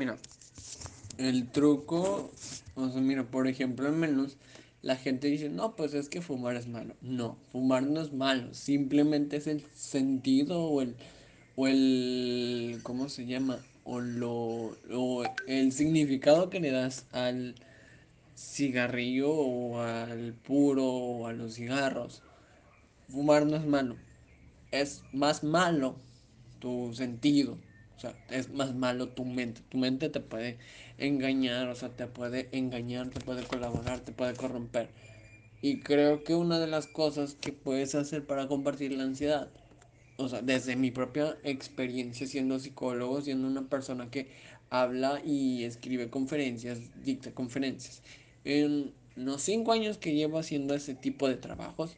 Mira, el truco, o sea, mira, por ejemplo, al menos la gente dice, no, pues es que fumar es malo. No, fumar no es malo, simplemente es el sentido o el, o el, ¿cómo se llama? O lo, o el significado que le das al cigarrillo o al puro o a los cigarros. Fumar no es malo, es más malo tu sentido. O sea, es más malo tu mente. Tu mente te puede engañar, o sea, te puede engañar, te puede colaborar, te puede corromper. Y creo que una de las cosas que puedes hacer para compartir la ansiedad, o sea, desde mi propia experiencia siendo psicólogo, siendo una persona que habla y escribe conferencias, dicta conferencias, en los cinco años que llevo haciendo ese tipo de trabajos,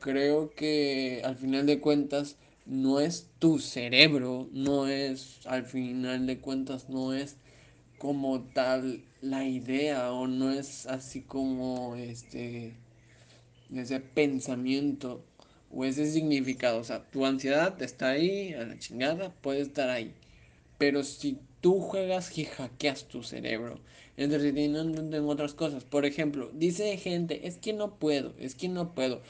creo que al final de cuentas no es tu cerebro, no es, al final de cuentas no es como tal la idea o no es así como este ese pensamiento o ese significado. O sea, tu ansiedad está ahí, a la chingada, puede estar ahí. Pero si tú juegas y hackeas tu cerebro, entreteniéndote en otras cosas. Por ejemplo, dice gente, es que no puedo, es que no puedo.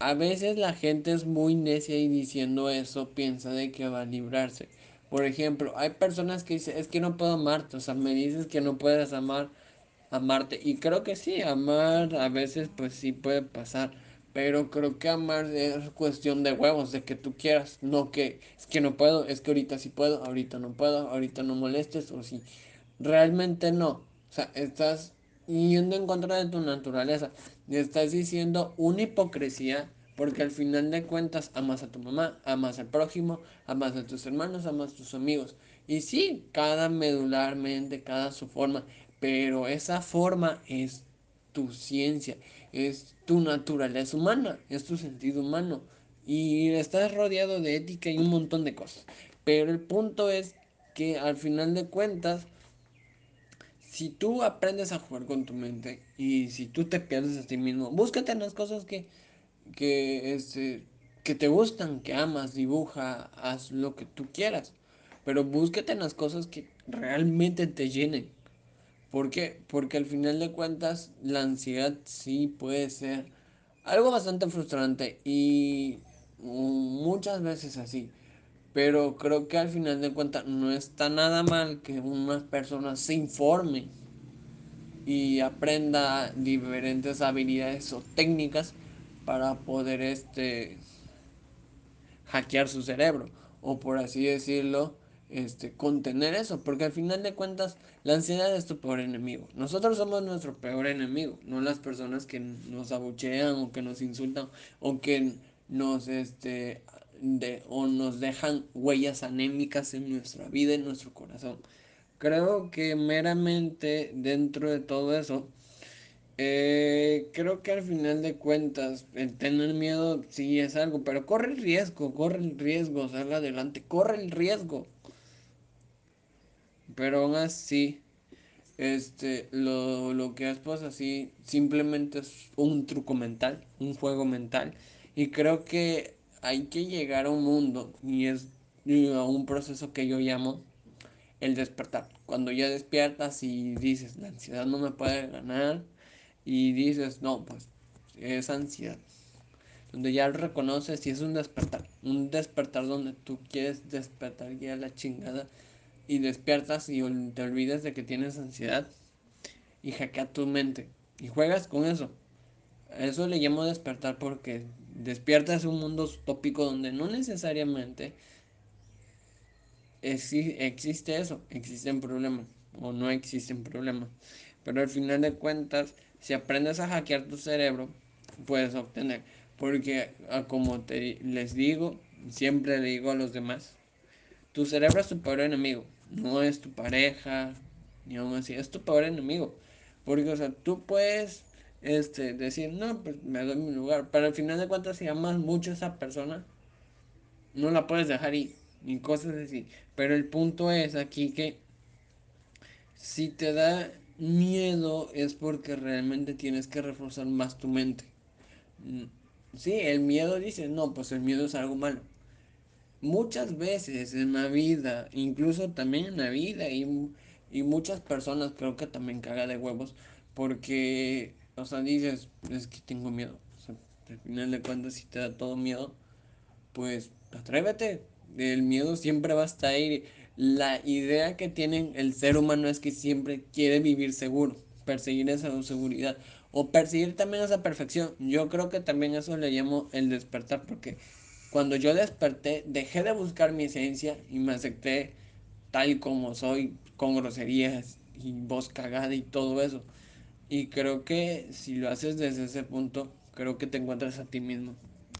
A veces la gente es muy necia y diciendo eso piensa de que va a librarse. Por ejemplo, hay personas que dicen, es que no puedo amarte, o sea, me dices que no puedes amar, amarte. Y creo que sí, amar a veces pues sí puede pasar. Pero creo que amar es cuestión de huevos, de que tú quieras, no que es que no puedo, es que ahorita sí puedo, ahorita no puedo, ahorita no molestes, o sí. Realmente no. O sea, estás yendo en contra de tu naturaleza. Estás diciendo una hipocresía porque al final de cuentas amas a tu mamá, amas al prójimo, amas a tus hermanos, amas a tus amigos. Y sí, cada medularmente, cada su forma, pero esa forma es tu ciencia, es tu naturaleza humana, es tu sentido humano. Y estás rodeado de ética y un montón de cosas. Pero el punto es que al final de cuentas, si tú aprendes a jugar con tu mente y si tú te pierdes a ti mismo, búscate en las cosas que, que, este, que te gustan, que amas, dibuja, haz lo que tú quieras. Pero búsquete en las cosas que realmente te llenen. ¿Por qué? Porque al final de cuentas la ansiedad sí puede ser algo bastante frustrante y muchas veces así. Pero creo que al final de cuentas no está nada mal que una persona se informe y aprenda diferentes habilidades o técnicas para poder este hackear su cerebro o por así decirlo este contener eso porque al final de cuentas la ansiedad es tu peor enemigo. Nosotros somos nuestro peor enemigo no las personas que nos abuchean o que nos insultan o que nos este de, o nos dejan huellas anémicas en nuestra vida en nuestro corazón creo que meramente dentro de todo eso eh, creo que al final de cuentas, tener miedo sí es algo, pero corre el riesgo, corre el riesgo, sale adelante, corre el riesgo. Pero aún así, este, lo, lo que es pues así, simplemente es un truco mental, un juego mental. Y creo que hay que llegar a un mundo y es a un proceso que yo llamo el despertar. Cuando ya despiertas y dices, la ansiedad no me puede ganar, y dices, no, pues es ansiedad. Donde ya reconoces y es un despertar. Un despertar donde tú quieres despertar ya la chingada y despiertas y te olvidas de que tienes ansiedad y hackea tu mente y juegas con eso. Eso le llamo despertar porque despiertas un mundo utópico donde no necesariamente existe eso, existen problemas o no existen problemas. Pero al final de cuentas, si aprendes a hackear tu cerebro, puedes obtener. Porque ah, como te les digo, siempre le digo a los demás, tu cerebro es tu peor enemigo, no es tu pareja, ni aún así, es tu peor enemigo. Porque, o sea, tú puedes este, decir, no, pues me doy mi lugar. Pero al final de cuentas, si amas mucho a esa persona, no la puedes dejar ir, ni cosas así. Pero el punto es aquí que si te da miedo es porque realmente tienes que reforzar más tu mente. Mm, sí, el miedo dice, no, pues el miedo es algo malo. muchas veces en la vida, incluso también en la vida y, y muchas personas creo que también caga de huevos porque, o sea, dices, es que tengo miedo. Al final de cuentas, si te da todo miedo, pues atrévete. El miedo siempre va a estar ahí. La idea que tiene el ser humano es que siempre quiere vivir seguro, perseguir esa seguridad o perseguir también esa perfección. Yo creo que también eso le llamo el despertar porque cuando yo desperté dejé de buscar mi esencia y me acepté tal como soy, con groserías y voz cagada y todo eso. Y creo que si lo haces desde ese punto, creo que te encuentras a ti mismo.